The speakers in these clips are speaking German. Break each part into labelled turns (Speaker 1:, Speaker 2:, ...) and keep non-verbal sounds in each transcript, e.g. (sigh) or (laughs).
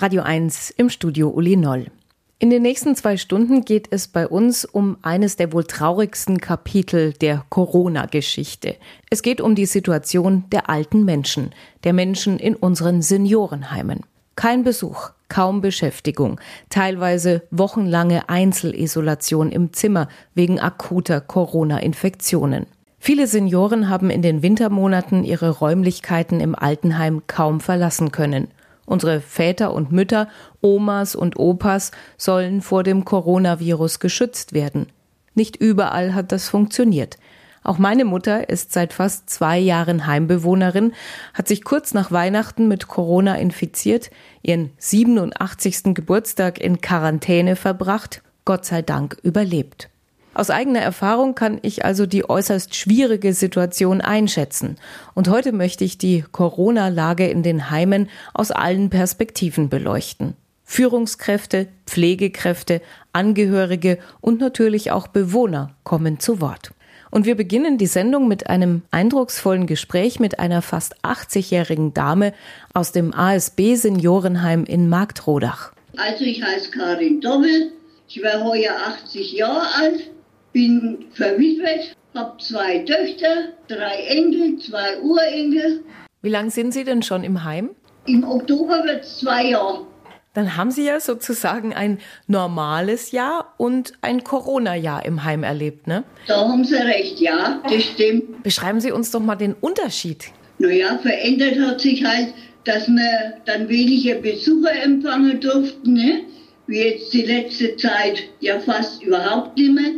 Speaker 1: Radio 1 im Studio Uli Noll. In den nächsten zwei Stunden geht es bei uns um eines der wohl traurigsten Kapitel der Corona-Geschichte. Es geht um die Situation der alten Menschen, der Menschen in unseren Seniorenheimen. Kein Besuch, kaum Beschäftigung, teilweise wochenlange Einzelisolation im Zimmer wegen akuter Corona-Infektionen. Viele Senioren haben in den Wintermonaten ihre Räumlichkeiten im Altenheim kaum verlassen können. Unsere Väter und Mütter, Omas und Opas sollen vor dem Coronavirus geschützt werden. Nicht überall hat das funktioniert. Auch meine Mutter ist seit fast zwei Jahren Heimbewohnerin, hat sich kurz nach Weihnachten mit Corona infiziert, ihren 87. Geburtstag in Quarantäne verbracht, Gott sei Dank überlebt. Aus eigener Erfahrung kann ich also die äußerst schwierige Situation einschätzen. Und heute möchte ich die Corona-Lage in den Heimen aus allen Perspektiven beleuchten. Führungskräfte, Pflegekräfte, Angehörige und natürlich auch Bewohner kommen zu Wort. Und wir beginnen die Sendung mit einem eindrucksvollen Gespräch mit einer fast 80-jährigen Dame aus dem ASB Seniorenheim in Marktrodach.
Speaker 2: Also ich heiße Karin Dobbel, ich war heuer 80 Jahre alt bin verwitwet, habe zwei Töchter, drei Enkel, zwei Urenkel.
Speaker 1: Wie lange sind Sie denn schon im Heim?
Speaker 2: Im Oktober wird es zwei Jahre.
Speaker 1: Dann haben Sie ja sozusagen ein normales Jahr und ein Corona-Jahr im Heim erlebt, ne?
Speaker 2: Da haben Sie recht, ja, das stimmt.
Speaker 1: Beschreiben Sie uns doch mal den Unterschied.
Speaker 2: Naja, verändert hat sich halt, dass wir dann weniger Besucher empfangen durften, ne? Wie jetzt die letzte Zeit ja fast überhaupt nicht mehr.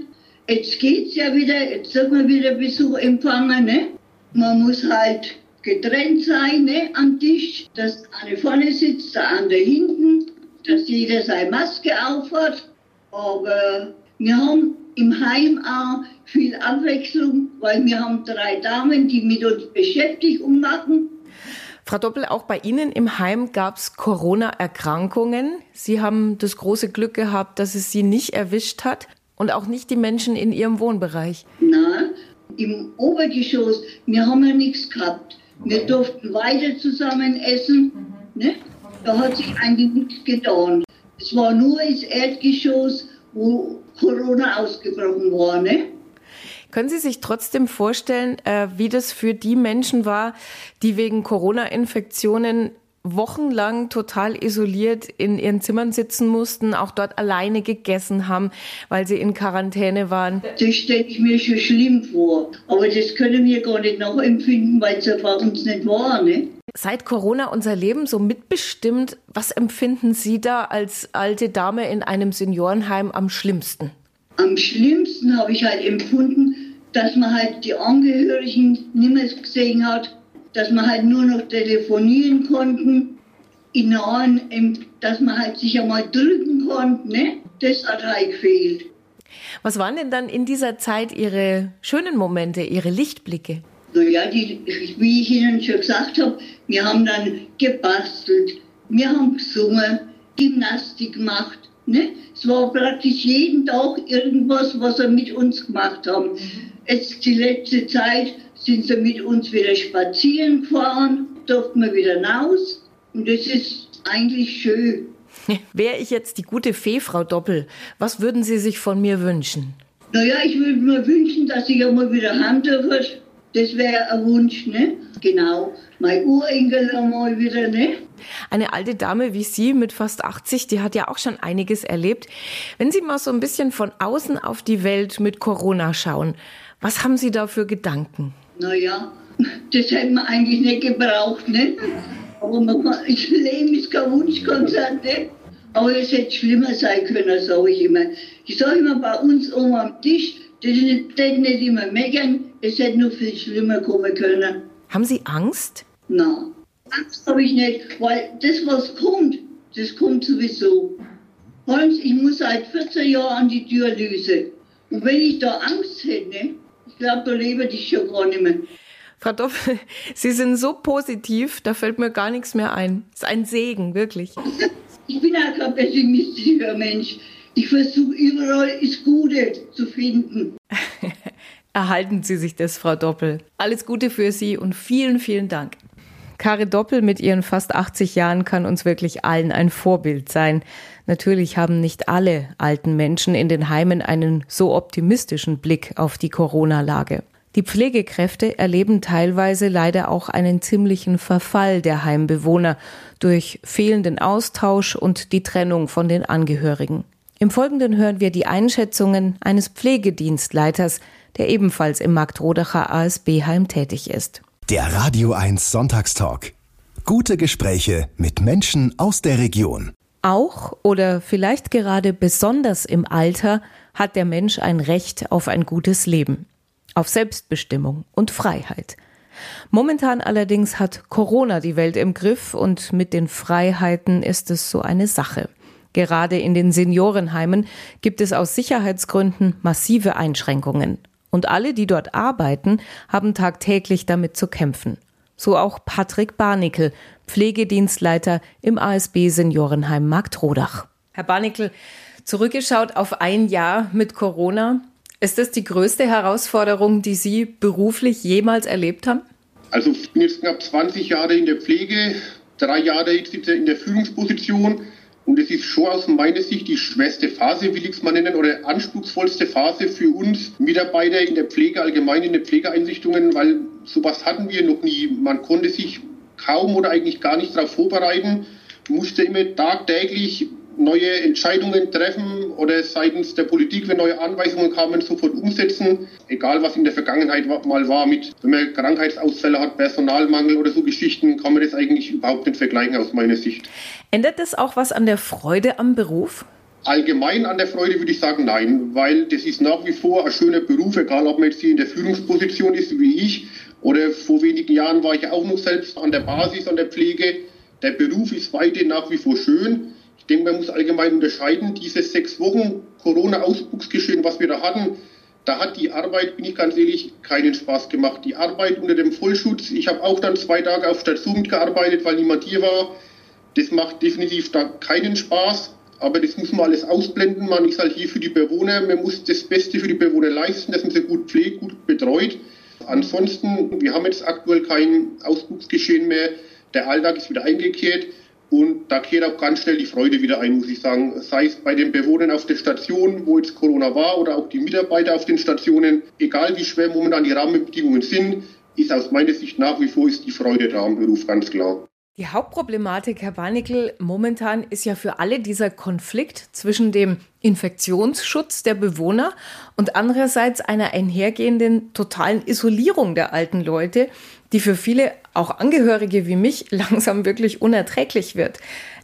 Speaker 2: Jetzt geht's ja wieder, jetzt soll man wieder Besuch empfangen, ne? Man muss halt getrennt sein, ne, am Tisch, dass eine vorne sitzt, der andere hinten, dass jeder seine Maske aufhat. Aber wir haben im Heim auch viel Abwechslung, weil wir haben drei Damen, die mit uns Beschäftigung machen.
Speaker 1: Frau Doppel, auch bei Ihnen im Heim gab es Corona-Erkrankungen. Sie haben das große Glück gehabt, dass es Sie nicht erwischt hat und auch nicht die Menschen in ihrem Wohnbereich?
Speaker 2: Nein, im Obergeschoss, wir haben ja nichts gehabt. Wir durften weiter zusammen essen. Ne? Da hat sich eigentlich nichts getan. Es war nur das Erdgeschoss, wo Corona ausgebrochen war. Ne?
Speaker 1: Können Sie sich trotzdem vorstellen, äh, wie das für die Menschen war, die wegen Corona-Infektionen wochenlang total isoliert in ihren Zimmern sitzen mussten, auch dort alleine gegessen haben, weil sie in Quarantäne waren.
Speaker 2: Das stelle ich mir schon schlimm vor. Aber das können wir gar nicht nachempfinden, weil es ja bei uns nicht war. Ne?
Speaker 1: Seit Corona unser Leben so mitbestimmt, was empfinden Sie da als alte Dame in einem Seniorenheim am schlimmsten?
Speaker 2: Am schlimmsten habe ich halt empfunden, dass man halt die Angehörigen nicht mehr gesehen hat dass man halt nur noch telefonieren konnten, in nahen, dass man halt sich einmal drücken konnte, ne? Das hat halt gefehlt.
Speaker 1: Was waren denn dann in dieser Zeit Ihre schönen Momente, Ihre Lichtblicke?
Speaker 2: Naja, die, wie ich Ihnen schon gesagt habe, wir haben dann gebastelt, wir haben gesungen, Gymnastik gemacht. Ne? Es war praktisch jeden Tag irgendwas, was wir mit uns gemacht haben. Mhm. Jetzt die letzte Zeit sind sie mit uns wieder spazieren gefahren, durften wir wieder raus und das ist eigentlich schön. (laughs)
Speaker 1: Wäre ich jetzt die gute Fee, Frau Doppel, was würden Sie sich von mir wünschen?
Speaker 2: Naja, ich würde mir wünschen, dass ich einmal wieder heim dürfe. Das wäre ein Wunsch, ne? Genau. Mein Urenkel einmal wieder, ne?
Speaker 1: Eine alte Dame wie Sie mit fast 80, die hat ja auch schon einiges erlebt. Wenn Sie mal so ein bisschen von außen auf die Welt mit Corona schauen, was haben Sie da für Gedanken?
Speaker 2: Naja, das hätten wir eigentlich nicht gebraucht, ne? Aber man das Leben ist kein Wunschkonzert, ne? Aber es hätte schlimmer sein können, sage ich immer. Ich sage immer bei uns oben am Tisch, das ist nicht immer meckern, es hätte nur viel schlimmer kommen können.
Speaker 1: Haben Sie Angst?
Speaker 2: Nein, Angst habe ich nicht, weil das, was kommt, das kommt sowieso. Hans, ich muss seit 14 Jahren an die Tür lösen. Und wenn ich da Angst hätte, ne, glaube, da lebe ich schon gar nicht mehr.
Speaker 1: Frau Doppel, (laughs) Sie sind so positiv, da fällt mir gar nichts mehr ein. Das ist ein Segen, wirklich.
Speaker 2: Ich bin auch kein pessimistischer Mensch. Ich versuche überall das Gute zu finden. (laughs)
Speaker 1: Erhalten Sie sich das, Frau Doppel. Alles Gute für Sie und vielen, vielen Dank. Kare Doppel mit ihren fast 80 Jahren kann uns wirklich allen ein Vorbild sein. Natürlich haben nicht alle alten Menschen in den Heimen einen so optimistischen Blick auf die Corona-Lage. Die Pflegekräfte erleben teilweise leider auch einen ziemlichen Verfall der Heimbewohner durch fehlenden Austausch und die Trennung von den Angehörigen. Im Folgenden hören wir die Einschätzungen eines Pflegedienstleiters, der ebenfalls im Marktrodacher ASB-Heim tätig ist.
Speaker 3: Der Radio 1 Sonntagstalk. Gute Gespräche mit Menschen aus der Region.
Speaker 1: Auch oder vielleicht gerade besonders im Alter hat der Mensch ein Recht auf ein gutes Leben auf Selbstbestimmung und Freiheit. Momentan allerdings hat Corona die Welt im Griff und mit den Freiheiten ist es so eine Sache. Gerade in den Seniorenheimen gibt es aus Sicherheitsgründen massive Einschränkungen. Und alle, die dort arbeiten, haben tagtäglich damit zu kämpfen. So auch Patrick Barnickel, Pflegedienstleiter im ASB Seniorenheim Marktrodach. Herr Barnickel, zurückgeschaut auf ein Jahr mit Corona, ist das die größte Herausforderung, die Sie beruflich jemals erlebt haben?
Speaker 4: Also ich bin jetzt knapp 20 Jahre in der Pflege, drei Jahre jetzt in der Führungsposition. Und es ist schon aus meiner Sicht die schwerste Phase, will ich es mal nennen, oder anspruchsvollste Phase für uns Mitarbeiter in der Pflege, allgemein in den Pflegeeinrichtungen, weil sowas hatten wir noch nie. Man konnte sich kaum oder eigentlich gar nicht darauf vorbereiten, musste immer tagtäglich neue Entscheidungen treffen oder seitens der Politik, wenn neue Anweisungen kamen, sofort umsetzen. Egal, was in der Vergangenheit mal war, mit, wenn man Krankheitsausfälle hat, Personalmangel oder so Geschichten, kann man das eigentlich überhaupt nicht vergleichen aus meiner Sicht.
Speaker 1: Ändert das auch was an der Freude am Beruf?
Speaker 4: Allgemein an der Freude würde ich sagen, nein, weil das ist nach wie vor ein schöner Beruf, egal ob man jetzt hier in der Führungsposition ist wie ich oder vor wenigen Jahren war ich auch noch selbst an der Basis, an der Pflege. Der Beruf ist weiterhin nach wie vor schön denke, man muss allgemein unterscheiden, diese sechs Wochen Corona-Ausbruchsgeschehen, was wir da hatten, da hat die Arbeit, bin ich ganz ehrlich, keinen Spaß gemacht. Die Arbeit unter dem Vollschutz, ich habe auch dann zwei Tage auf Station mitgearbeitet, weil niemand hier war. Das macht definitiv da keinen Spaß, aber das muss man alles ausblenden. Man ist halt hier für die Bewohner, man muss das Beste für die Bewohner leisten, dass man sie gut pflegt, gut betreut. Ansonsten, wir haben jetzt aktuell kein Ausbruchsgeschehen mehr. Der Alltag ist wieder eingekehrt. Und da kehrt auch ganz schnell die Freude wieder ein, muss ich sagen. Sei es bei den Bewohnern auf der Station, wo jetzt Corona war, oder auch die Mitarbeiter auf den Stationen. Egal wie schwer momentan die Rahmenbedingungen sind, ist aus meiner Sicht nach wie vor ist die Freude da am Beruf, ganz klar.
Speaker 1: Die Hauptproblematik, Herr Barnickel, momentan ist ja für alle dieser Konflikt zwischen dem Infektionsschutz der Bewohner und andererseits einer einhergehenden totalen Isolierung der alten Leute, die für viele, auch Angehörige wie mich, (laughs) langsam wirklich unerträglich wird.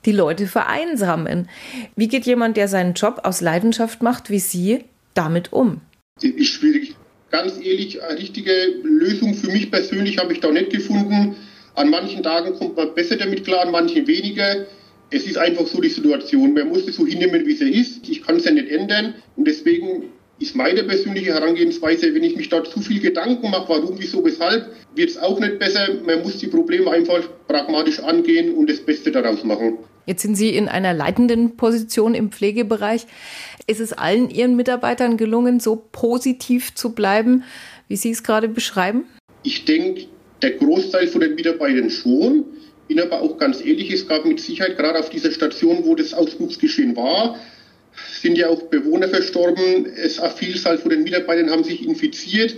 Speaker 1: Die Leute vereinsamen. Wie geht jemand, der seinen Job aus Leidenschaft macht, wie Sie, damit um?
Speaker 4: Ist schwierig. Ganz ehrlich, eine richtige Lösung für mich persönlich habe ich da nicht gefunden. An manchen Tagen kommt man besser damit klar, an manchen weniger. Es ist einfach so die Situation. Man muss es so hinnehmen, wie sie ist. Ich kann es ja nicht ändern. Und deswegen ist meine persönliche Herangehensweise, wenn ich mich da zu viel Gedanken mache, warum, wieso, weshalb, wird es auch nicht besser. Man muss die Probleme einfach pragmatisch angehen und das Beste daraus machen.
Speaker 1: Jetzt sind Sie in einer leitenden Position im Pflegebereich. Ist es allen Ihren Mitarbeitern gelungen, so positiv zu bleiben, wie Sie es gerade beschreiben?
Speaker 4: Ich denke, der Großteil von den Mitarbeitern schon. Bin aber auch ganz ehrlich, es gab mit Sicherheit gerade auf dieser Station, wo das Ausbruchsgeschehen war, sind ja auch Bewohner verstorben. Es eine Vielzahl von den Mitarbeitern haben sich infiziert.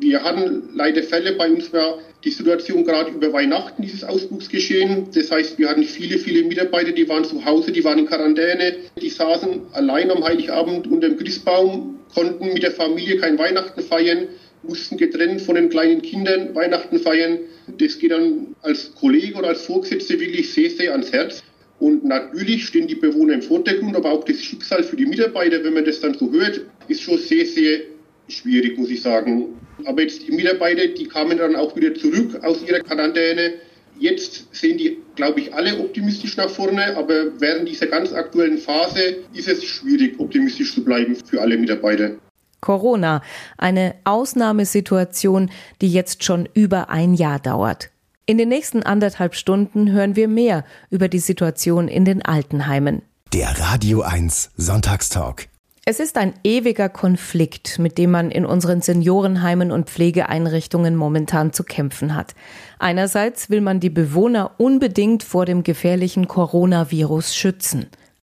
Speaker 4: Wir hatten leider Fälle. Bei uns war die Situation gerade über Weihnachten, dieses Ausbruchsgeschehen. Das heißt, wir hatten viele, viele Mitarbeiter, die waren zu Hause, die waren in Quarantäne, die saßen allein am Heiligabend unter dem Christbaum, konnten mit der Familie kein Weihnachten feiern, mussten getrennt von den kleinen Kindern Weihnachten feiern. Das geht dann als Kollege oder als Vorgesetzte wirklich sehr, sehr ans Herz. Und natürlich stehen die Bewohner im Vordergrund, aber auch das Schicksal für die Mitarbeiter, wenn man das dann so hört, ist schon sehr, sehr schwierig, muss ich sagen. Aber jetzt die Mitarbeiter, die kamen dann auch wieder zurück aus ihrer Quarantäne. Jetzt sehen die, glaube ich, alle optimistisch nach vorne, aber während dieser ganz aktuellen Phase ist es schwierig, optimistisch zu bleiben für alle Mitarbeiter.
Speaker 1: Corona, eine Ausnahmesituation, die jetzt schon über ein Jahr dauert. In den nächsten anderthalb Stunden hören wir mehr über die Situation in den Altenheimen.
Speaker 3: Der Radio 1 Sonntagstalk.
Speaker 1: Es ist ein ewiger Konflikt, mit dem man in unseren Seniorenheimen und Pflegeeinrichtungen momentan zu kämpfen hat. Einerseits will man die Bewohner unbedingt vor dem gefährlichen Coronavirus schützen.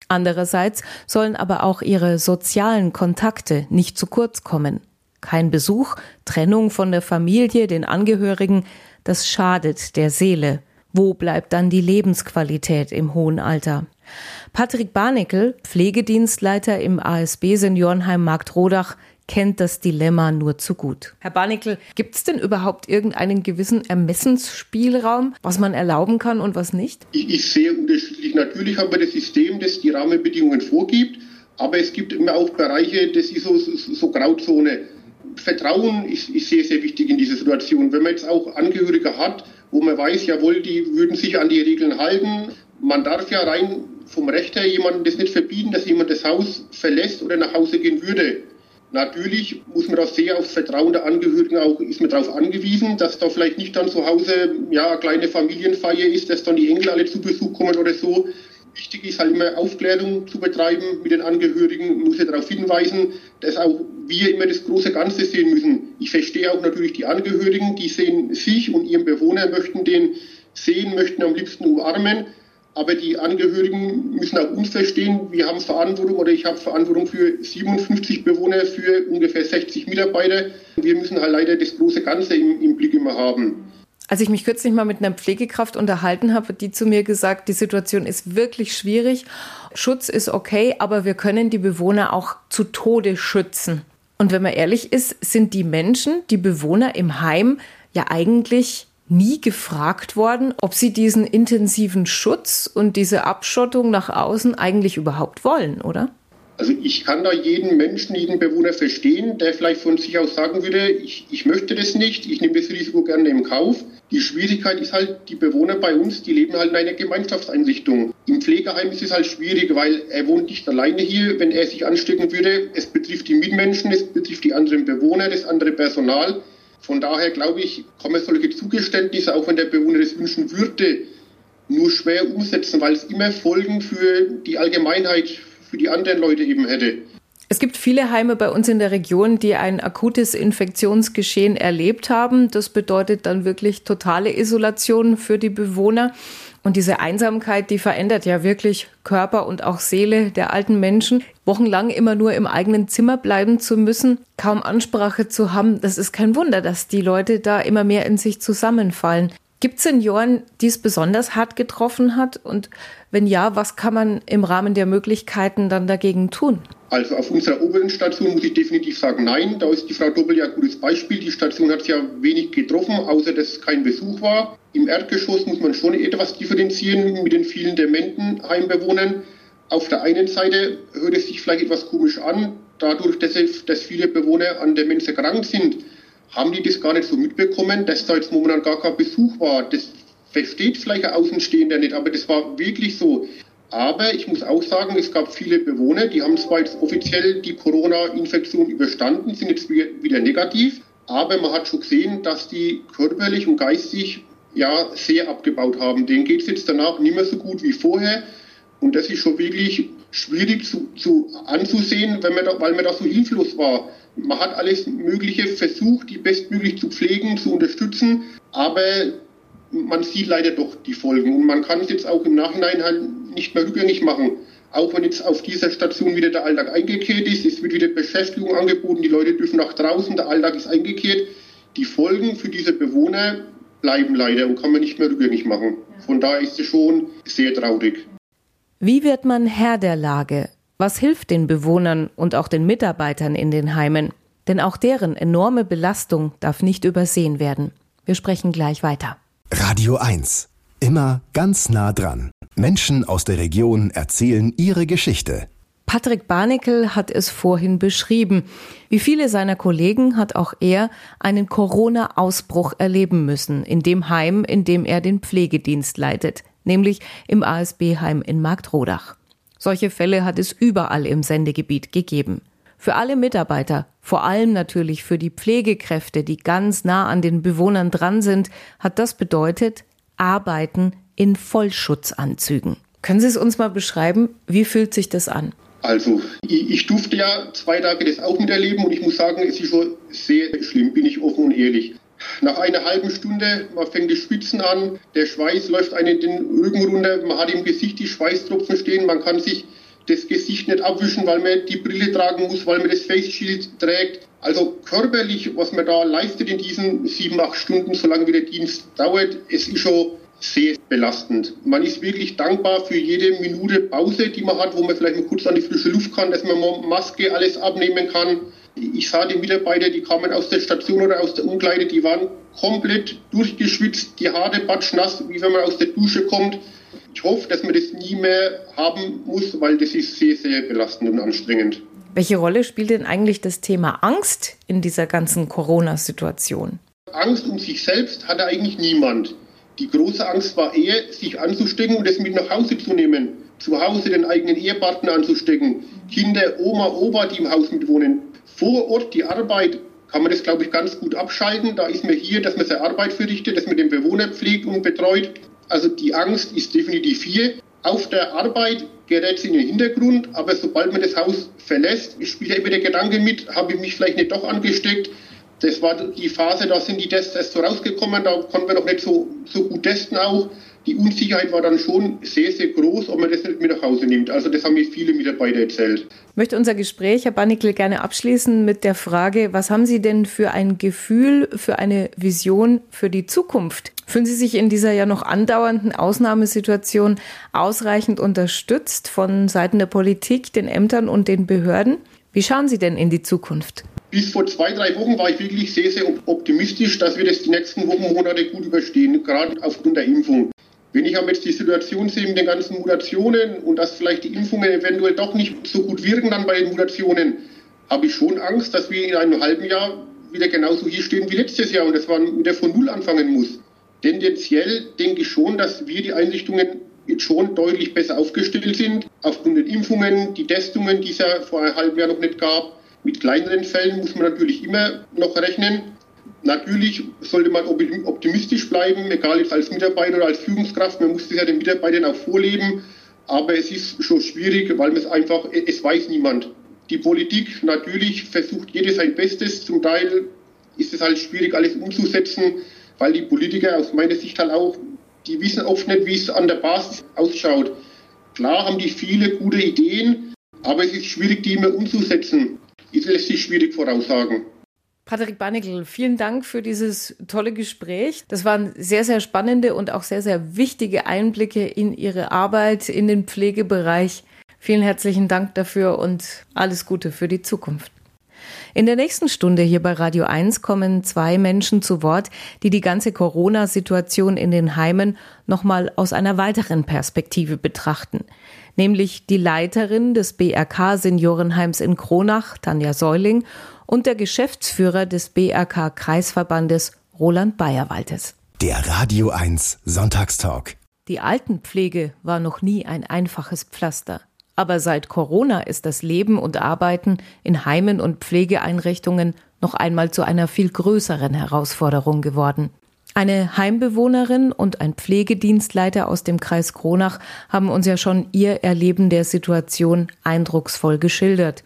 Speaker 1: Andererseits sollen aber auch ihre sozialen Kontakte nicht zu kurz kommen. Kein Besuch, Trennung von der Familie, den Angehörigen, das schadet der Seele. Wo bleibt dann die Lebensqualität im hohen Alter? Patrick Barnickel, Pflegedienstleiter im ASB Seniorenheim Marktrodach, kennt das Dilemma nur zu gut. Herr Barnickel, gibt es denn überhaupt irgendeinen gewissen Ermessensspielraum, was man erlauben kann und was nicht?
Speaker 4: Ich, ich sehe unterschiedlich. Natürlich haben wir das System, das die Rahmenbedingungen vorgibt, aber es gibt immer auch Bereiche, das ist so, so, so Grauzone. Vertrauen ist, ist sehr, sehr wichtig in dieser Situation. Wenn man jetzt auch Angehörige hat, wo man weiß, jawohl, die würden sich an die Regeln halten. Man darf ja rein vom Recht her jemandem das nicht verbieten, dass jemand das Haus verlässt oder nach Hause gehen würde. Natürlich muss man da sehr aufs Vertrauen der Angehörigen auch, ist man darauf angewiesen, dass da vielleicht nicht dann zu Hause, ja, eine kleine Familienfeier ist, dass dann die Enkel alle zu Besuch kommen oder so. Wichtig ist halt immer Aufklärung zu betreiben mit den Angehörigen, muss ja darauf hinweisen, dass auch wir immer das große Ganze sehen müssen. Ich verstehe auch natürlich die Angehörigen, die sehen sich und ihren Bewohner, möchten den sehen, möchten am liebsten umarmen. Aber die Angehörigen müssen auch uns verstehen. Wir haben Verantwortung oder ich habe Verantwortung für 57 Bewohner, für ungefähr 60 Mitarbeiter. Wir müssen halt leider das große Ganze im, im Blick immer haben.
Speaker 1: Als ich mich kürzlich mal mit einer Pflegekraft unterhalten habe, hat die zu mir gesagt, die Situation ist wirklich schwierig. Schutz ist okay, aber wir können die Bewohner auch zu Tode schützen. Und wenn man ehrlich ist, sind die Menschen, die Bewohner im Heim ja eigentlich nie gefragt worden, ob sie diesen intensiven Schutz und diese Abschottung nach außen eigentlich überhaupt wollen, oder?
Speaker 4: Also ich kann da jeden Menschen, jeden Bewohner verstehen, der vielleicht von sich aus sagen würde, ich, ich möchte das nicht, ich nehme das Risiko gerne im Kauf. Die Schwierigkeit ist halt, die Bewohner bei uns, die leben halt in einer Gemeinschaftseinrichtung. Im Pflegeheim ist es halt schwierig, weil er wohnt nicht alleine hier. Wenn er sich anstecken würde, es betrifft die Mitmenschen, es betrifft die anderen Bewohner, das andere Personal. Von daher glaube ich, kann man solche Zugeständnisse, auch wenn der Bewohner das wünschen würde, nur schwer umsetzen, weil es immer Folgen für die Allgemeinheit, für die anderen Leute eben hätte.
Speaker 1: Es gibt viele Heime bei uns in der Region, die ein akutes Infektionsgeschehen erlebt haben. Das bedeutet dann wirklich totale Isolation für die Bewohner. Und diese Einsamkeit, die verändert ja wirklich Körper und auch Seele der alten Menschen. Wochenlang immer nur im eigenen Zimmer bleiben zu müssen, kaum Ansprache zu haben, das ist kein Wunder, dass die Leute da immer mehr in sich zusammenfallen. Gibt es Senioren, die es besonders hart getroffen hat? Und wenn ja, was kann man im Rahmen der Möglichkeiten dann dagegen tun?
Speaker 4: Also auf unserer oberen Station muss ich definitiv sagen, nein. Da ist die Frau Doppel ja ein gutes Beispiel. Die Station hat es ja wenig getroffen, außer dass kein Besuch war. Im Erdgeschoss muss man schon etwas differenzieren mit den vielen dementen Heimbewohnern. Auf der einen Seite hört es sich vielleicht etwas komisch an, dadurch, dass, dass viele Bewohner an Demenz erkrankt sind haben die das gar nicht so mitbekommen, dass da jetzt momentan gar kein Besuch war. Das versteht vielleicht ein Außenstehender nicht, aber das war wirklich so. Aber ich muss auch sagen, es gab viele Bewohner, die haben zwar jetzt offiziell die Corona-Infektion überstanden, sind jetzt wieder negativ, aber man hat schon gesehen, dass die körperlich und geistig ja sehr abgebaut haben. Denen geht es jetzt danach nicht mehr so gut wie vorher. Und das ist schon wirklich schwierig zu, zu anzusehen, wenn man da, weil man da so hilflos war. Man hat alles Mögliche versucht, die bestmöglich zu pflegen, zu unterstützen, aber man sieht leider doch die Folgen. Und man kann es jetzt auch im Nachhinein halt nicht mehr rückgängig machen. Auch wenn jetzt auf dieser Station wieder der Alltag eingekehrt ist, es wird wieder Beschäftigung angeboten, die Leute dürfen nach draußen, der Alltag ist eingekehrt. Die Folgen für diese Bewohner bleiben leider und kann man nicht mehr rückgängig machen. Von daher ist es schon sehr traurig.
Speaker 1: Wie wird man Herr der Lage? Was hilft den Bewohnern und auch den Mitarbeitern in den Heimen? Denn auch deren enorme Belastung darf nicht übersehen werden. Wir sprechen gleich weiter.
Speaker 3: Radio 1. Immer ganz nah dran. Menschen aus der Region erzählen ihre Geschichte.
Speaker 1: Patrick Barnickel hat es vorhin beschrieben. Wie viele seiner Kollegen hat auch er einen Corona-Ausbruch erleben müssen in dem Heim, in dem er den Pflegedienst leitet, nämlich im ASB-Heim in Marktrodach. Solche Fälle hat es überall im Sendegebiet gegeben. Für alle Mitarbeiter, vor allem natürlich für die Pflegekräfte, die ganz nah an den Bewohnern dran sind, hat das bedeutet Arbeiten in Vollschutzanzügen. Können Sie es uns mal beschreiben? Wie fühlt sich das an?
Speaker 4: Also, ich, ich, durfte ja zwei Tage das auch miterleben und ich muss sagen, es ist schon sehr schlimm, bin ich offen und ehrlich. Nach einer halben Stunde, man fängt das Schwitzen an, der Schweiß läuft einen den Rücken runter, man hat im Gesicht die Schweißtropfen stehen, man kann sich das Gesicht nicht abwischen, weil man die Brille tragen muss, weil man das Face Shield trägt. Also körperlich, was man da leistet in diesen sieben, acht Stunden, solange wie der Dienst dauert, es ist schon sehr belastend. Man ist wirklich dankbar für jede Minute Pause, die man hat, wo man vielleicht mal kurz an die frische Luft kann, dass man mal Maske alles abnehmen kann. Ich sah die Mitarbeiter, die kamen aus der Station oder aus der Umkleide, die waren komplett durchgeschwitzt, die Haare batschnass, wie wenn man aus der Dusche kommt. Ich hoffe, dass man das nie mehr haben muss, weil das ist sehr, sehr belastend und anstrengend.
Speaker 1: Welche Rolle spielt denn eigentlich das Thema Angst in dieser ganzen Corona-Situation?
Speaker 4: Angst um sich selbst hatte eigentlich niemand. Die große Angst war eher, sich anzustecken und es mit nach Hause zu nehmen. Zu Hause den eigenen Ehepartner anzustecken. Kinder, Oma, Opa, die im Haus mitwohnen. Vor Ort die Arbeit kann man das, glaube ich, ganz gut abschalten. Da ist man hier, dass man seine Arbeit verrichtet, dass man den Bewohner pflegt und betreut. Also die Angst ist definitiv hier. Auf der Arbeit gerät sie in den Hintergrund, aber sobald man das Haus verlässt, spielt ja immer der Gedanke mit, habe ich mich vielleicht nicht doch angesteckt, das war die Phase, da sind die Tests erst so rausgekommen, da konnten wir noch nicht so, so gut testen auch. Die Unsicherheit war dann schon sehr, sehr groß, ob man das nicht mit nach Hause nimmt. Also das haben mir viele Mitarbeiter erzählt.
Speaker 1: Ich möchte unser Gespräch, Herr Bannickel, gerne abschließen mit der Frage, was haben Sie denn für ein Gefühl, für eine Vision für die Zukunft? Fühlen Sie sich in dieser ja noch andauernden Ausnahmesituation ausreichend unterstützt von Seiten der Politik, den Ämtern und den Behörden? Wie schauen Sie denn in die Zukunft?
Speaker 4: Bis vor zwei, drei Wochen war ich wirklich sehr, sehr optimistisch, dass wir das die nächsten Wochen, Monate gut überstehen, gerade aufgrund der Impfung. Wenn ich aber jetzt die Situation sehe mit den ganzen Mutationen und dass vielleicht die Impfungen eventuell doch nicht so gut wirken dann bei den Mutationen, habe ich schon Angst, dass wir in einem halben Jahr wieder genauso hier stehen wie letztes Jahr und dass man wieder von Null anfangen muss. Tendenziell denke ich schon, dass wir die Einrichtungen jetzt schon deutlich besser aufgestellt sind, aufgrund der Impfungen, die Testungen, die es ja vor einem halben Jahr noch nicht gab. Mit kleineren Fällen muss man natürlich immer noch rechnen. Natürlich sollte man optimistisch bleiben, egal ob als Mitarbeiter oder als Führungskraft. Man muss das ja den Mitarbeitern auch vorleben. Aber es ist schon schwierig, weil es einfach, es weiß niemand. Die Politik natürlich versucht jedes sein Bestes. Zum Teil ist es halt schwierig, alles umzusetzen, weil die Politiker aus meiner Sicht halt auch, die wissen oft nicht, wie es an der Basis ausschaut. Klar haben die viele gute Ideen, aber es ist schwierig, die immer umzusetzen das lässt sich schwierig voraussagen.
Speaker 1: Patrick Barnickel, vielen Dank für dieses tolle Gespräch. Das waren sehr, sehr spannende und auch sehr, sehr wichtige Einblicke in Ihre Arbeit in den Pflegebereich. Vielen herzlichen Dank dafür und alles Gute für die Zukunft. In der nächsten Stunde hier bei Radio 1 kommen zwei Menschen zu Wort, die die ganze Corona-Situation in den Heimen nochmal aus einer weiteren Perspektive betrachten nämlich die Leiterin des BRK Seniorenheims in Kronach, Tanja Säuling, und der Geschäftsführer des BRK Kreisverbandes, Roland Bayerwaltes.
Speaker 3: Der Radio 1 Sonntagstalk.
Speaker 1: Die Altenpflege war noch nie ein einfaches Pflaster. Aber seit Corona ist das Leben und Arbeiten in Heimen und Pflegeeinrichtungen noch einmal zu einer viel größeren Herausforderung geworden. Eine Heimbewohnerin und ein Pflegedienstleiter aus dem Kreis Kronach haben uns ja schon ihr Erleben der Situation eindrucksvoll geschildert.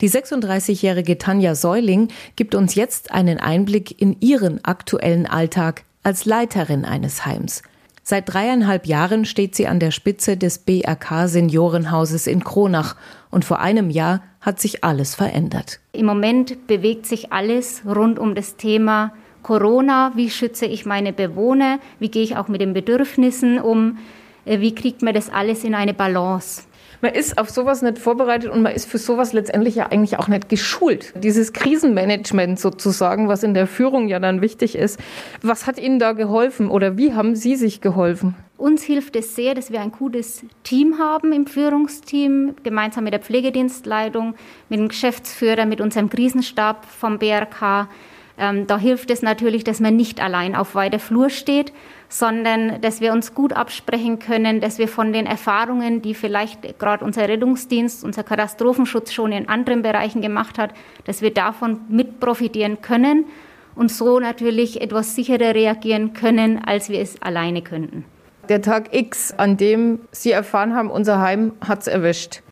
Speaker 1: Die 36-jährige Tanja Säuling gibt uns jetzt einen Einblick in ihren aktuellen Alltag als Leiterin eines Heims. Seit dreieinhalb Jahren steht sie an der Spitze des BRK Seniorenhauses in Kronach und vor einem Jahr hat sich alles verändert.
Speaker 5: Im Moment bewegt sich alles rund um das Thema Corona, wie schütze ich meine Bewohner, wie gehe ich auch mit den Bedürfnissen um, äh, wie kriegt man das alles in eine Balance.
Speaker 1: Man ist auf sowas nicht vorbereitet und man ist für sowas letztendlich ja eigentlich auch nicht geschult. Dieses Krisenmanagement sozusagen, was in der Führung ja dann wichtig ist. Was hat Ihnen da geholfen oder wie haben Sie sich geholfen?
Speaker 5: Uns hilft es sehr, dass wir ein gutes Team haben im Führungsteam, gemeinsam mit der Pflegedienstleitung, mit dem Geschäftsführer, mit unserem Krisenstab vom BRK ähm, da hilft es natürlich, dass man nicht allein auf weiter Flur steht, sondern dass wir uns gut absprechen können, dass wir von den Erfahrungen, die vielleicht gerade unser Rettungsdienst, unser Katastrophenschutz schon in anderen Bereichen gemacht hat, dass wir davon mit profitieren können und so natürlich etwas sicherer reagieren können, als wir es alleine könnten.
Speaker 1: Der Tag X, an dem Sie erfahren haben, unser Heim hat es erwischt.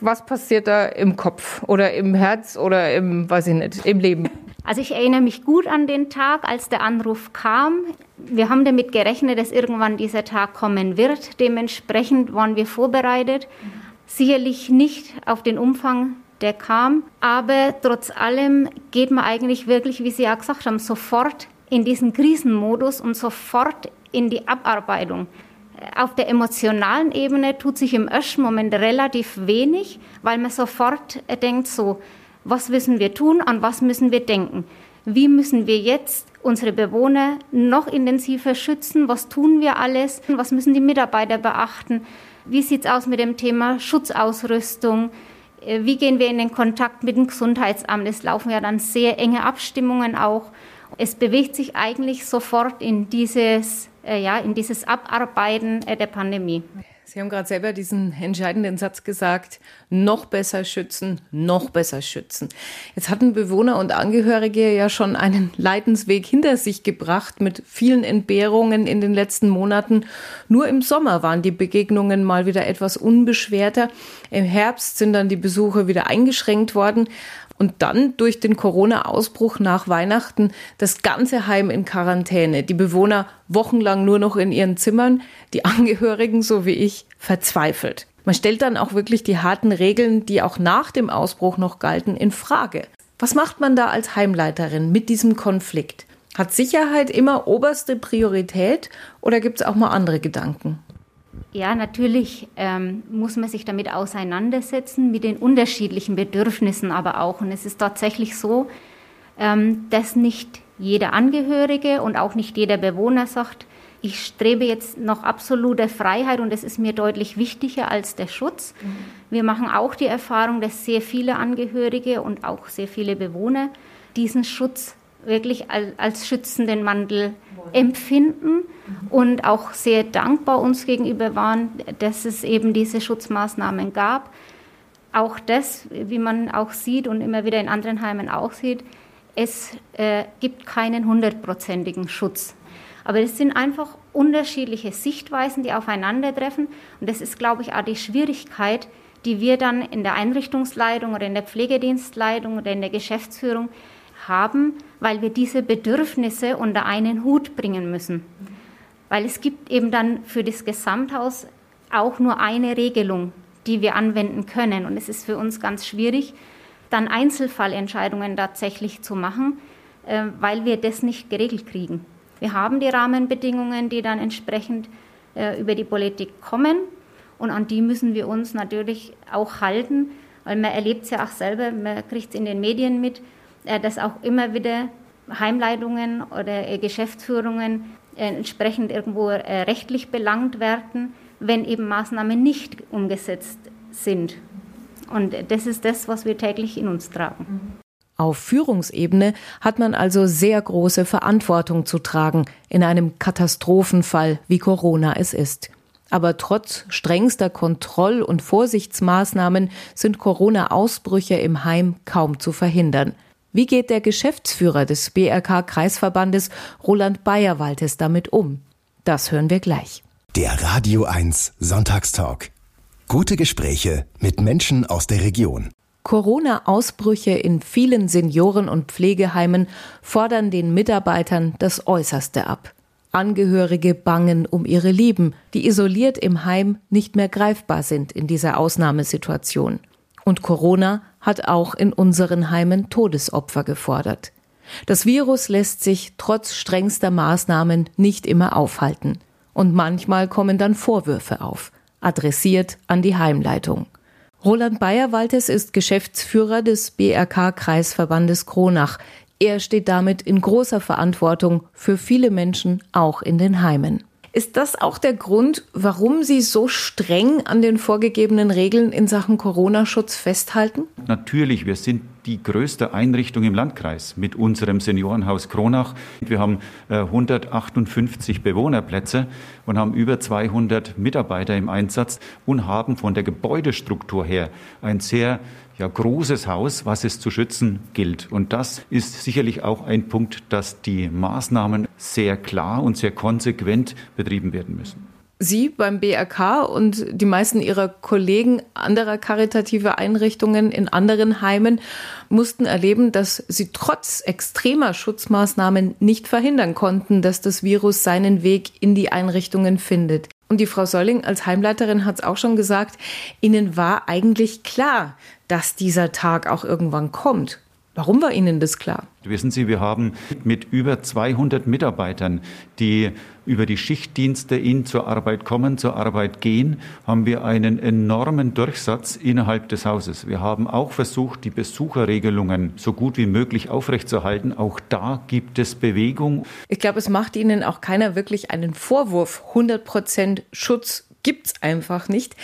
Speaker 1: Was passiert da im Kopf oder im Herz oder im, weiß ich nicht, im Leben?
Speaker 5: Also ich erinnere mich gut an den Tag, als der Anruf kam. Wir haben damit gerechnet, dass irgendwann dieser Tag kommen wird. Dementsprechend waren wir vorbereitet. Sicherlich nicht auf den Umfang, der kam. Aber trotz allem geht man eigentlich wirklich, wie Sie ja gesagt haben, sofort in diesen Krisenmodus und sofort in die Abarbeitung. Auf der emotionalen Ebene tut sich im ersten Moment relativ wenig, weil man sofort denkt so, was müssen wir tun, an was müssen wir denken? Wie müssen wir jetzt unsere Bewohner noch intensiver schützen? Was tun wir alles? Was müssen die Mitarbeiter beachten? Wie sieht es aus mit dem Thema Schutzausrüstung? Äh, wie gehen wir in den Kontakt mit dem Gesundheitsamt? Es laufen ja dann sehr enge Abstimmungen auch. Es bewegt sich eigentlich sofort in dieses, äh, ja, in dieses Abarbeiten äh, der Pandemie.
Speaker 1: Sie haben gerade selber diesen entscheidenden Satz gesagt, noch besser schützen, noch besser schützen. Jetzt hatten Bewohner und Angehörige ja schon einen Leidensweg hinter sich gebracht mit vielen Entbehrungen in den letzten Monaten. Nur im Sommer waren die Begegnungen mal wieder etwas unbeschwerter. Im Herbst sind dann die Besuche wieder eingeschränkt worden und dann durch den Corona-Ausbruch nach Weihnachten das ganze Heim in Quarantäne, die Bewohner wochenlang nur noch in ihren Zimmern, die (laughs) Angehörigen, so wie ich, verzweifelt. Man stellt dann auch wirklich die harten Regeln, die auch nach dem Ausbruch noch galten, in Frage. Was macht man da als Heimleiterin mit diesem Konflikt? Hat Sicherheit immer oberste Priorität oder gibt es auch mal andere Gedanken?
Speaker 5: Ja, natürlich ähm, muss man sich damit auseinandersetzen, mit den unterschiedlichen Bedürfnissen aber auch. Und es ist tatsächlich so, ähm, dass nicht jeder Angehörige und auch nicht jeder Bewohner sagt, ich strebe jetzt noch absolute Freiheit und es ist mir deutlich wichtiger als der Schutz. Mhm. Wir machen auch die Erfahrung, dass sehr viele Angehörige und auch sehr viele Bewohner diesen Schutz wirklich als, als schützenden Mantel empfinden und auch sehr dankbar uns gegenüber waren, dass es eben diese Schutzmaßnahmen gab. Auch das, wie man auch sieht und immer wieder in anderen Heimen auch sieht, es äh, gibt keinen hundertprozentigen Schutz. Aber es sind einfach unterschiedliche Sichtweisen, die aufeinandertreffen. Und das ist, glaube ich, auch die Schwierigkeit, die wir dann in der Einrichtungsleitung oder in der Pflegedienstleitung oder in der Geschäftsführung haben, weil wir diese Bedürfnisse unter einen Hut bringen müssen. Weil es gibt eben dann für das Gesamthaus auch nur eine Regelung, die wir anwenden können. Und es ist für uns ganz schwierig, dann Einzelfallentscheidungen tatsächlich zu machen, äh, weil wir das nicht geregelt kriegen. Wir haben die Rahmenbedingungen, die dann entsprechend äh, über die Politik kommen. Und an die müssen wir uns natürlich auch halten, weil man erlebt es ja auch selber, man kriegt es in den Medien mit, dass auch immer wieder Heimleitungen oder äh, Geschäftsführungen äh, entsprechend irgendwo rechtlich belangt werden, wenn eben Maßnahmen nicht umgesetzt sind. Und das ist das, was wir täglich in uns tragen.
Speaker 1: Auf Führungsebene hat man also sehr große Verantwortung zu tragen in einem Katastrophenfall, wie Corona es ist. Aber trotz strengster Kontroll- und Vorsichtsmaßnahmen sind Corona-Ausbrüche im Heim kaum zu verhindern. Wie geht der Geschäftsführer des BRK Kreisverbandes Roland Bayerwaltes damit um? Das hören wir gleich.
Speaker 3: Der Radio 1 Sonntagstalk. Gute Gespräche mit Menschen aus der Region.
Speaker 1: Corona-Ausbrüche in vielen Senioren- und Pflegeheimen fordern den Mitarbeitern das Äußerste ab. Angehörige bangen um ihre Lieben, die isoliert im Heim nicht mehr greifbar sind in dieser Ausnahmesituation. Und Corona hat auch in unseren Heimen Todesopfer gefordert. Das Virus lässt sich trotz strengster Maßnahmen nicht immer aufhalten. Und manchmal kommen dann Vorwürfe auf, adressiert an die Heimleitung. Roland Bayerwaltes ist Geschäftsführer des BRK Kreisverbandes Kronach. Er steht damit in großer Verantwortung für viele Menschen auch in den Heimen. Ist das auch der Grund, warum Sie so streng an den vorgegebenen Regeln in Sachen Corona-Schutz festhalten?
Speaker 6: Natürlich, wir sind die größte Einrichtung im Landkreis mit unserem Seniorenhaus Kronach. Wir haben 158 äh, Bewohnerplätze und haben über 200 Mitarbeiter im Einsatz und haben von der Gebäudestruktur her ein sehr ja, großes Haus, was es zu schützen gilt. Und das ist sicherlich auch ein Punkt, dass die Maßnahmen sehr klar und sehr konsequent betrieben werden müssen.
Speaker 1: Sie beim BRK und die meisten Ihrer Kollegen anderer karitative Einrichtungen in anderen Heimen mussten erleben, dass sie trotz extremer Schutzmaßnahmen nicht verhindern konnten, dass das Virus seinen Weg in die Einrichtungen findet. Und die Frau Solling als Heimleiterin hat es auch schon gesagt, Ihnen war eigentlich klar, dass dieser Tag auch irgendwann kommt. Warum war Ihnen das klar?
Speaker 6: Wissen Sie, wir haben mit über 200 Mitarbeitern, die über die Schichtdienste in zur Arbeit kommen, zur Arbeit gehen, haben wir einen enormen Durchsatz innerhalb des Hauses. Wir haben auch versucht, die Besucherregelungen so gut wie möglich aufrechtzuerhalten. Auch da gibt es Bewegung.
Speaker 1: Ich glaube, es macht Ihnen auch keiner wirklich einen Vorwurf. 100 Prozent Schutz gibt's einfach nicht.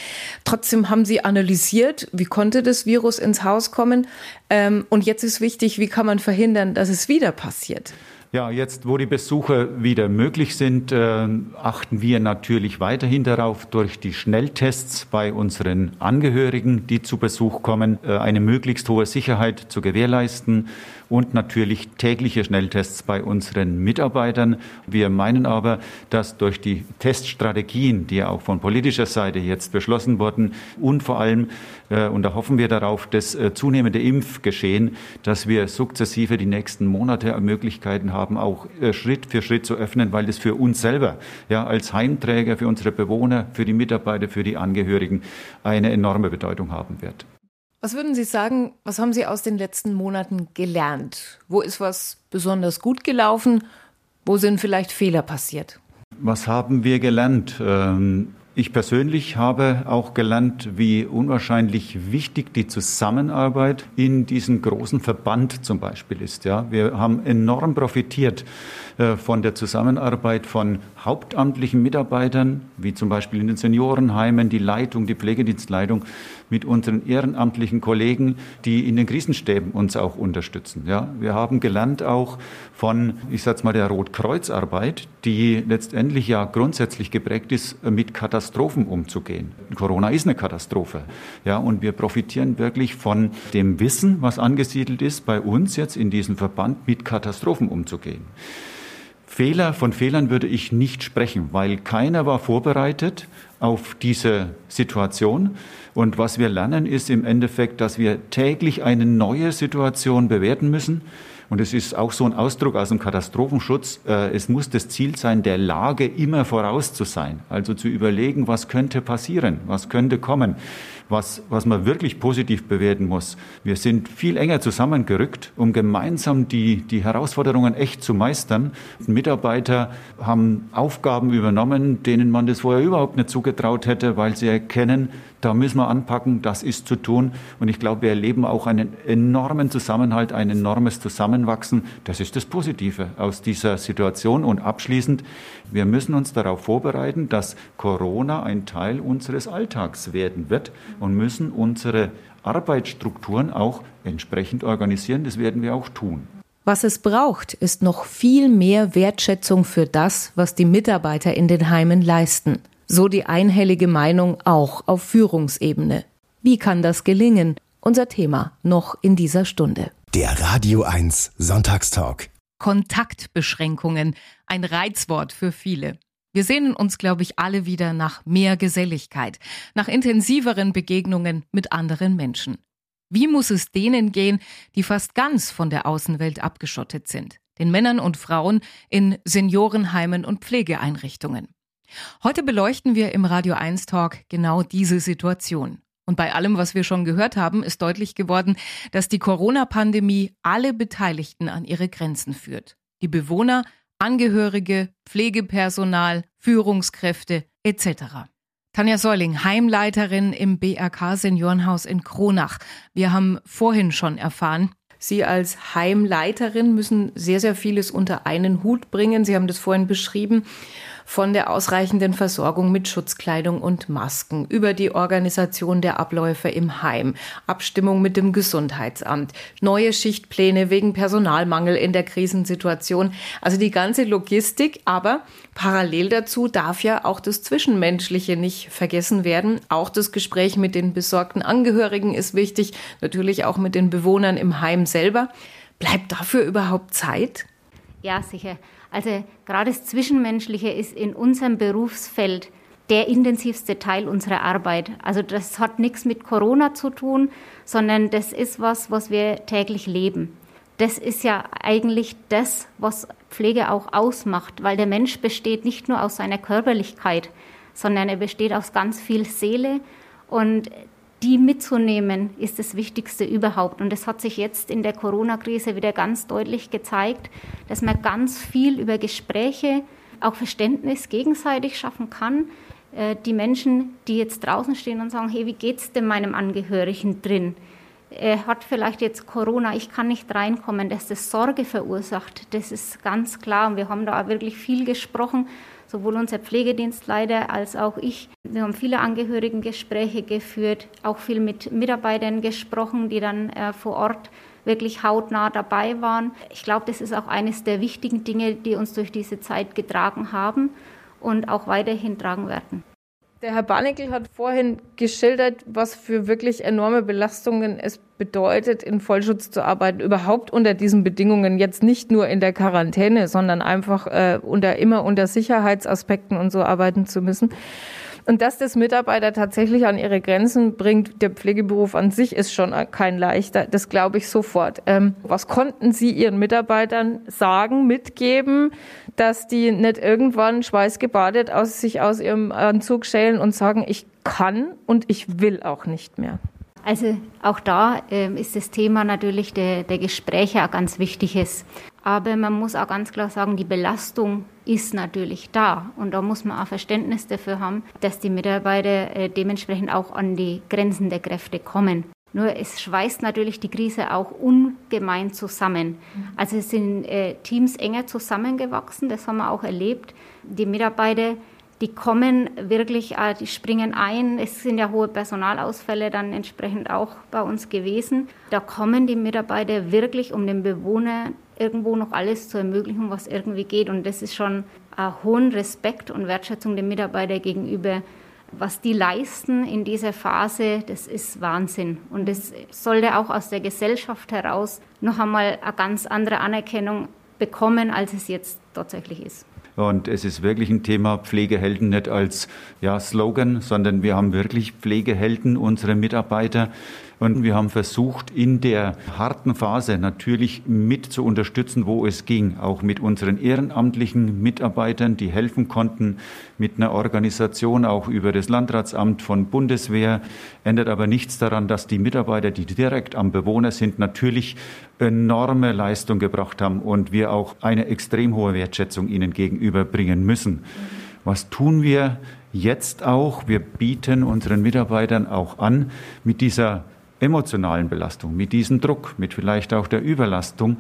Speaker 1: Trotzdem haben sie analysiert, wie konnte das Virus ins Haus kommen. Ähm, und jetzt ist wichtig, wie kann man verhindern, dass es wieder passiert.
Speaker 6: Ja, jetzt, wo die Besuche wieder möglich sind, äh, achten wir natürlich weiterhin darauf, durch die Schnelltests bei unseren Angehörigen, die zu Besuch kommen, äh, eine möglichst hohe Sicherheit zu gewährleisten und natürlich tägliche Schnelltests bei unseren Mitarbeitern. Wir meinen aber, dass durch die Teststrategien, die ja auch von politischer Seite jetzt beschlossen wurden und vor allem, äh, und da hoffen wir darauf, das äh, zunehmende Impfgeschehen, dass wir sukzessive die nächsten Monate Möglichkeiten haben, auch äh, Schritt für Schritt zu öffnen, weil das für uns selber, ja, als Heimträger, für unsere Bewohner, für die Mitarbeiter, für die Angehörigen eine enorme Bedeutung haben wird.
Speaker 1: Was würden Sie sagen, was haben Sie aus den letzten Monaten gelernt? Wo ist was besonders gut gelaufen? Wo sind vielleicht Fehler passiert?
Speaker 6: Was haben wir gelernt? Ähm, ich persönlich habe auch gelernt, wie unwahrscheinlich wichtig die Zusammenarbeit in diesem großen Verband zum Beispiel ist. Wir haben enorm profitiert von der Zusammenarbeit von hauptamtlichen Mitarbeitern, wie zum Beispiel in den Seniorenheimen, die Leitung, die Pflegedienstleitung, mit unseren ehrenamtlichen Kollegen, die in den Krisenstäben uns auch unterstützen. Ja, wir haben gelernt auch von, ich sag's mal, der Rotkreuzarbeit, die letztendlich ja grundsätzlich geprägt ist, mit Katastrophen umzugehen. Corona ist eine Katastrophe. Ja, und wir profitieren wirklich von dem Wissen, was angesiedelt ist, bei uns jetzt in diesem Verband mit Katastrophen umzugehen. Fehler, von Fehlern würde ich nicht sprechen, weil keiner war vorbereitet auf diese Situation. Und was wir lernen, ist im Endeffekt, dass wir täglich eine neue Situation bewerten müssen. Und es ist auch so ein Ausdruck aus dem Katastrophenschutz. Äh, es muss das Ziel sein, der Lage immer voraus zu sein. Also zu überlegen, was könnte passieren, was könnte kommen was, was man wirklich positiv bewerten muss. Wir sind viel enger zusammengerückt, um gemeinsam die, die Herausforderungen echt zu meistern. Mitarbeiter haben Aufgaben übernommen, denen man das vorher überhaupt nicht zugetraut hätte, weil sie erkennen, da müssen wir anpacken, das ist zu tun. Und ich glaube, wir erleben auch einen enormen Zusammenhalt, ein enormes Zusammenwachsen. Das ist das Positive aus dieser Situation. Und abschließend, wir müssen uns darauf vorbereiten, dass Corona ein Teil unseres Alltags werden wird und müssen unsere Arbeitsstrukturen auch entsprechend organisieren. Das werden wir auch tun.
Speaker 1: Was es braucht, ist noch viel mehr Wertschätzung für das, was die Mitarbeiter in den Heimen leisten. So die einhellige Meinung auch auf Führungsebene. Wie kann das gelingen? Unser Thema noch in dieser Stunde.
Speaker 3: Der Radio 1 Sonntagstalk.
Speaker 1: Kontaktbeschränkungen, ein Reizwort für viele. Wir sehnen uns, glaube ich, alle wieder nach mehr Geselligkeit, nach intensiveren Begegnungen mit anderen Menschen. Wie muss es denen gehen, die fast ganz von der Außenwelt abgeschottet sind? Den Männern und Frauen in Seniorenheimen und Pflegeeinrichtungen. Heute beleuchten wir im Radio 1 Talk genau diese Situation. Und bei allem, was wir schon gehört haben, ist deutlich geworden, dass die Corona-Pandemie alle Beteiligten an ihre Grenzen führt. Die Bewohner, Angehörige, Pflegepersonal, Führungskräfte etc. Tanja Säuling, Heimleiterin im BRK Seniorenhaus in Kronach. Wir haben vorhin schon erfahren, Sie als Heimleiterin müssen sehr, sehr vieles unter einen Hut bringen. Sie haben das vorhin beschrieben von der ausreichenden Versorgung mit Schutzkleidung und Masken über die Organisation der Abläufe im Heim, Abstimmung mit dem Gesundheitsamt, neue Schichtpläne wegen Personalmangel in der Krisensituation, also die ganze Logistik, aber parallel dazu darf ja auch das Zwischenmenschliche nicht vergessen werden. Auch das Gespräch mit den besorgten Angehörigen ist wichtig, natürlich auch mit den Bewohnern im Heim selber. Bleibt dafür überhaupt Zeit?
Speaker 5: Ja, sicher. Also gerade das Zwischenmenschliche ist in unserem Berufsfeld der intensivste Teil unserer Arbeit. Also das hat nichts mit Corona zu tun, sondern das ist was, was wir täglich leben. Das ist ja eigentlich das, was Pflege auch ausmacht, weil der Mensch besteht nicht nur aus seiner Körperlichkeit, sondern er besteht aus ganz viel Seele und die mitzunehmen ist das Wichtigste überhaupt. Und das hat sich jetzt in der Corona-Krise wieder ganz deutlich gezeigt, dass man ganz viel über Gespräche, auch Verständnis gegenseitig schaffen kann, äh, die Menschen, die jetzt draußen stehen und sagen, hey, wie geht's denn meinem Angehörigen drin? Er hat vielleicht jetzt Corona, ich kann nicht reinkommen, dass das Sorge verursacht. Das ist ganz klar und wir haben da wirklich viel gesprochen, sowohl unser Pflegedienstleiter als auch ich. Wir haben viele Angehörigengespräche geführt, auch viel mit Mitarbeitern gesprochen, die dann äh, vor Ort wirklich hautnah dabei waren. Ich glaube, das ist auch eines der wichtigen Dinge, die uns durch diese Zeit getragen haben und auch weiterhin tragen werden.
Speaker 1: Der Herr Barnickel hat vorhin geschildert, was für wirklich enorme Belastungen es bedeutet, in Vollschutz zu arbeiten, überhaupt unter diesen Bedingungen, jetzt nicht nur in der Quarantäne, sondern einfach äh, unter immer unter Sicherheitsaspekten und so arbeiten zu müssen. Und dass das Mitarbeiter tatsächlich an ihre Grenzen bringt, der Pflegeberuf an sich ist schon kein leichter. Das glaube ich sofort. Ähm, was konnten Sie Ihren Mitarbeitern sagen, mitgeben, dass die nicht irgendwann schweißgebadet aus sich aus ihrem Anzug schälen und sagen, ich kann und ich will auch nicht mehr?
Speaker 5: Also auch da äh, ist das Thema natürlich der, der Gespräche ein ganz wichtiges. Aber man muss auch ganz klar sagen, die Belastung ist natürlich da. Und da muss man auch Verständnis dafür haben, dass die Mitarbeiter äh, dementsprechend auch an die Grenzen der Kräfte kommen. Nur es schweißt natürlich die Krise auch ungemein zusammen. Also es sind äh, Teams enger zusammengewachsen, das haben wir auch erlebt. Die Mitarbeiter die kommen wirklich, äh, die springen ein. Es sind ja hohe Personalausfälle dann entsprechend auch bei uns gewesen. Da kommen die Mitarbeiter wirklich, um den Bewohner irgendwo noch alles zu ermöglichen, was irgendwie geht. Und das ist schon ein hohen Respekt und Wertschätzung den Mitarbeitern gegenüber. Was die leisten in dieser Phase, das ist Wahnsinn. Und das sollte auch aus der Gesellschaft heraus noch einmal eine ganz andere Anerkennung bekommen, als es jetzt tatsächlich ist.
Speaker 6: Und es ist wirklich ein Thema Pflegehelden nicht als ja, Slogan, sondern wir haben wirklich Pflegehelden, unsere Mitarbeiter, und wir haben versucht, in der harten Phase natürlich mit zu unterstützen, wo es ging, auch mit unseren ehrenamtlichen Mitarbeitern, die helfen konnten, mit einer Organisation auch über das Landratsamt von Bundeswehr. Ändert aber nichts daran, dass die Mitarbeiter, die direkt am Bewohner sind, natürlich enorme Leistung gebracht haben und wir auch eine extrem hohe Wertschätzung ihnen gegenüberbringen müssen. Was tun wir jetzt auch? Wir bieten unseren Mitarbeitern auch an, mit dieser emotionalen Belastung, mit diesem Druck, mit vielleicht auch der Überlastung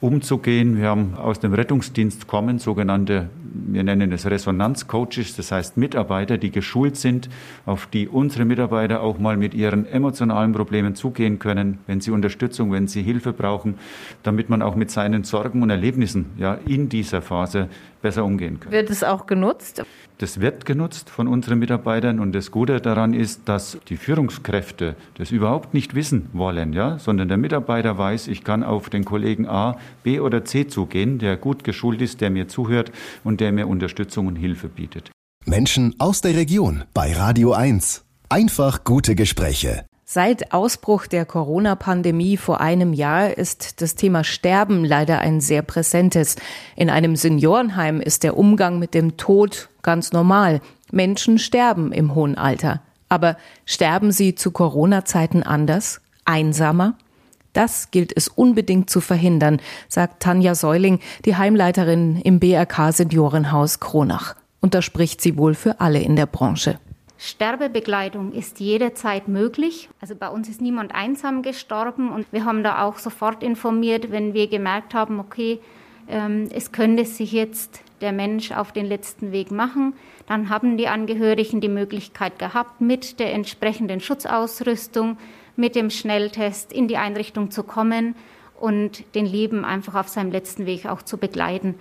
Speaker 6: umzugehen. Wir haben aus dem Rettungsdienst kommen sogenannte, wir nennen es Resonanzcoaches, das heißt Mitarbeiter, die geschult sind, auf die unsere Mitarbeiter auch mal mit ihren emotionalen Problemen zugehen können, wenn sie Unterstützung, wenn sie Hilfe brauchen, damit man auch mit seinen Sorgen und Erlebnissen ja in dieser Phase besser umgehen kann.
Speaker 1: Wird es auch genutzt?
Speaker 6: Das wird genutzt von unseren Mitarbeitern und das Gute daran ist, dass die Führungskräfte das überhaupt nicht wissen wollen, ja, sondern der Mitarbeiter weiß, ich kann auf den Kollegen A, B oder C zugehen, der gut geschult ist, der mir zuhört und der mir Unterstützung und Hilfe bietet.
Speaker 3: Menschen aus der Region bei Radio 1. Einfach gute Gespräche.
Speaker 1: Seit Ausbruch der Corona-Pandemie vor einem Jahr ist das Thema Sterben leider ein sehr präsentes. In einem Seniorenheim ist der Umgang mit dem Tod ganz normal. Menschen sterben im hohen Alter. Aber sterben sie zu Corona-Zeiten anders? Einsamer? Das gilt es unbedingt zu verhindern, sagt Tanja Säuling, die Heimleiterin im BRK Seniorenhaus Kronach. Und da spricht sie wohl für alle in der Branche.
Speaker 5: Sterbebegleitung ist jederzeit möglich. Also bei uns ist niemand einsam gestorben und wir haben da auch sofort informiert, wenn wir gemerkt haben, okay, ähm, es könnte sich jetzt der Mensch auf den letzten Weg machen. Dann haben die Angehörigen die Möglichkeit gehabt, mit der entsprechenden Schutzausrüstung, mit dem Schnelltest in die Einrichtung zu kommen und den Leben einfach auf seinem letzten Weg auch zu begleiten.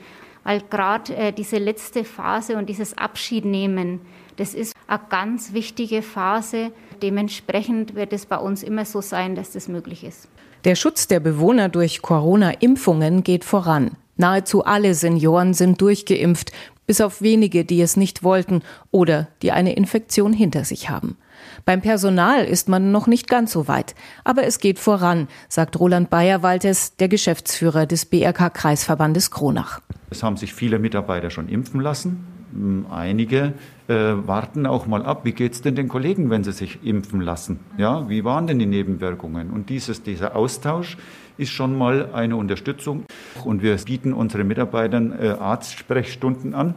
Speaker 5: Weil gerade äh, diese letzte Phase und dieses Abschiednehmen, das ist eine ganz wichtige Phase. Dementsprechend wird es bei uns immer so sein, dass das möglich ist.
Speaker 1: Der Schutz der Bewohner durch Corona-Impfungen geht voran. Nahezu alle Senioren sind durchgeimpft. bis auf wenige, die es nicht wollten oder die eine Infektion hinter sich haben. Beim Personal ist man noch nicht ganz so weit, aber es geht voran, sagt Roland Bayer-Waltes, der Geschäftsführer des BRK-Kreisverbandes Kronach.
Speaker 6: Es haben sich viele Mitarbeiter schon impfen lassen. Hm, einige äh, warten auch mal ab, wie geht es denn den Kollegen, wenn sie sich impfen lassen? Ja, wie waren denn die Nebenwirkungen? Und dieses, dieser Austausch ist schon mal eine Unterstützung. Und wir bieten unseren Mitarbeitern äh, Arztsprechstunden an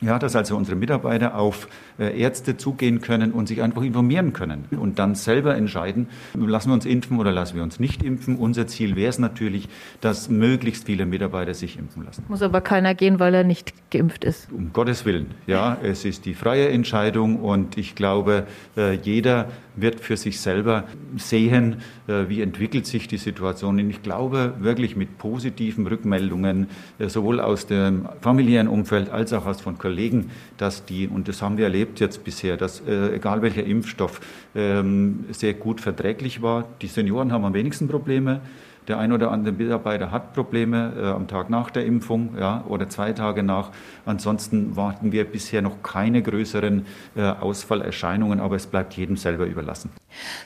Speaker 6: ja, dass also unsere Mitarbeiter auf äh, Ärzte zugehen können und sich einfach informieren können und dann selber entscheiden, lassen wir uns impfen oder lassen wir uns nicht impfen. Unser Ziel wäre es natürlich, dass möglichst viele Mitarbeiter sich impfen lassen.
Speaker 1: Muss aber keiner gehen, weil er nicht geimpft ist.
Speaker 6: Um Gottes Willen. Ja, es ist die freie Entscheidung und ich glaube, äh, jeder wird für sich selber sehen, äh, wie entwickelt sich die Situation. Und ich glaube wirklich mit positiven Rückmeldungen, sowohl aus dem familiären Umfeld als auch aus von Kollegen, dass die, und das haben wir erlebt jetzt bisher, dass äh, egal welcher Impfstoff ähm, sehr gut verträglich war. Die Senioren haben am wenigsten Probleme. Der ein oder andere Mitarbeiter hat Probleme äh, am Tag nach der Impfung ja, oder zwei Tage nach. Ansonsten warten wir bisher noch keine größeren äh, Ausfallerscheinungen, aber es bleibt jedem selber überlassen.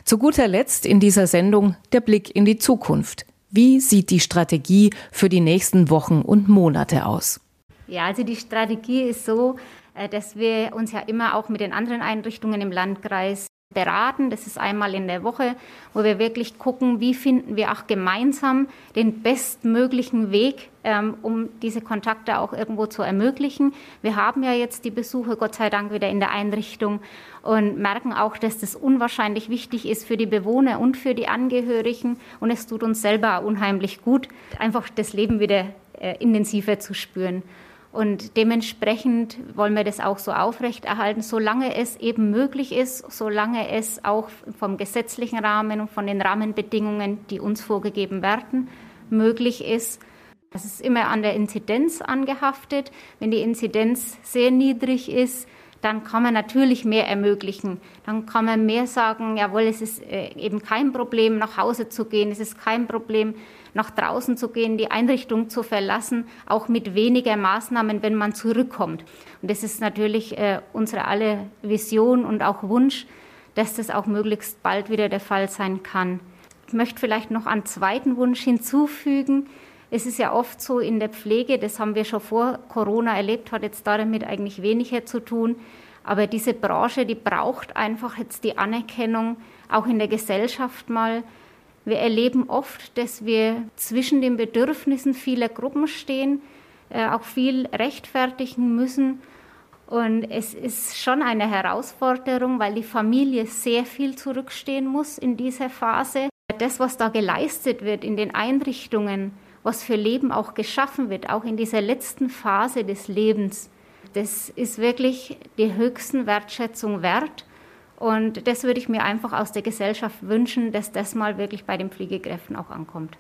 Speaker 1: Zu guter Letzt in dieser Sendung der Blick in die Zukunft. Wie sieht die Strategie für die nächsten Wochen und Monate aus?
Speaker 5: Ja, also die Strategie ist so, äh, dass wir uns ja immer auch mit den anderen Einrichtungen im Landkreis beraten. Das ist einmal in der Woche, wo wir wirklich gucken, wie finden wir auch gemeinsam den bestmöglichen Weg, ähm, um diese Kontakte auch irgendwo zu ermöglichen. Wir haben ja jetzt die Besuche, Gott sei Dank, wieder in der Einrichtung und merken auch, dass das unwahrscheinlich wichtig ist für die Bewohner und für die Angehörigen. Und es tut uns selber unheimlich gut, einfach das Leben wieder äh, intensiver zu spüren. Und dementsprechend wollen wir das auch so aufrechterhalten, solange es eben möglich ist, solange es auch vom gesetzlichen Rahmen und von den Rahmenbedingungen, die uns vorgegeben werden, möglich ist. Das ist immer an der Inzidenz angehaftet. Wenn die Inzidenz sehr niedrig ist, dann kann man natürlich mehr ermöglichen. Dann kann man mehr sagen, jawohl, es ist äh, eben kein Problem, nach Hause zu gehen, es ist kein Problem, nach draußen zu gehen, die Einrichtung zu verlassen, auch mit weniger Maßnahmen, wenn man zurückkommt. Und das ist natürlich äh, unsere alle Vision und auch Wunsch, dass das auch möglichst bald wieder der Fall sein kann. Ich möchte vielleicht noch einen zweiten Wunsch hinzufügen. Es ist ja oft so in der Pflege, das haben wir schon vor Corona erlebt, hat jetzt damit eigentlich weniger zu tun. Aber diese Branche, die braucht einfach jetzt die Anerkennung, auch in der Gesellschaft mal, wir erleben oft, dass wir zwischen den Bedürfnissen vieler Gruppen stehen, äh, auch viel rechtfertigen müssen. Und es ist schon eine Herausforderung, weil die Familie sehr viel zurückstehen muss in dieser Phase. Das, was da geleistet wird in den Einrichtungen, was für Leben auch geschaffen wird, auch in dieser letzten Phase des Lebens, das ist wirklich die höchsten Wertschätzung wert. Und das würde ich mir einfach aus der Gesellschaft wünschen, dass das mal wirklich bei den Pflegekräften auch ankommt.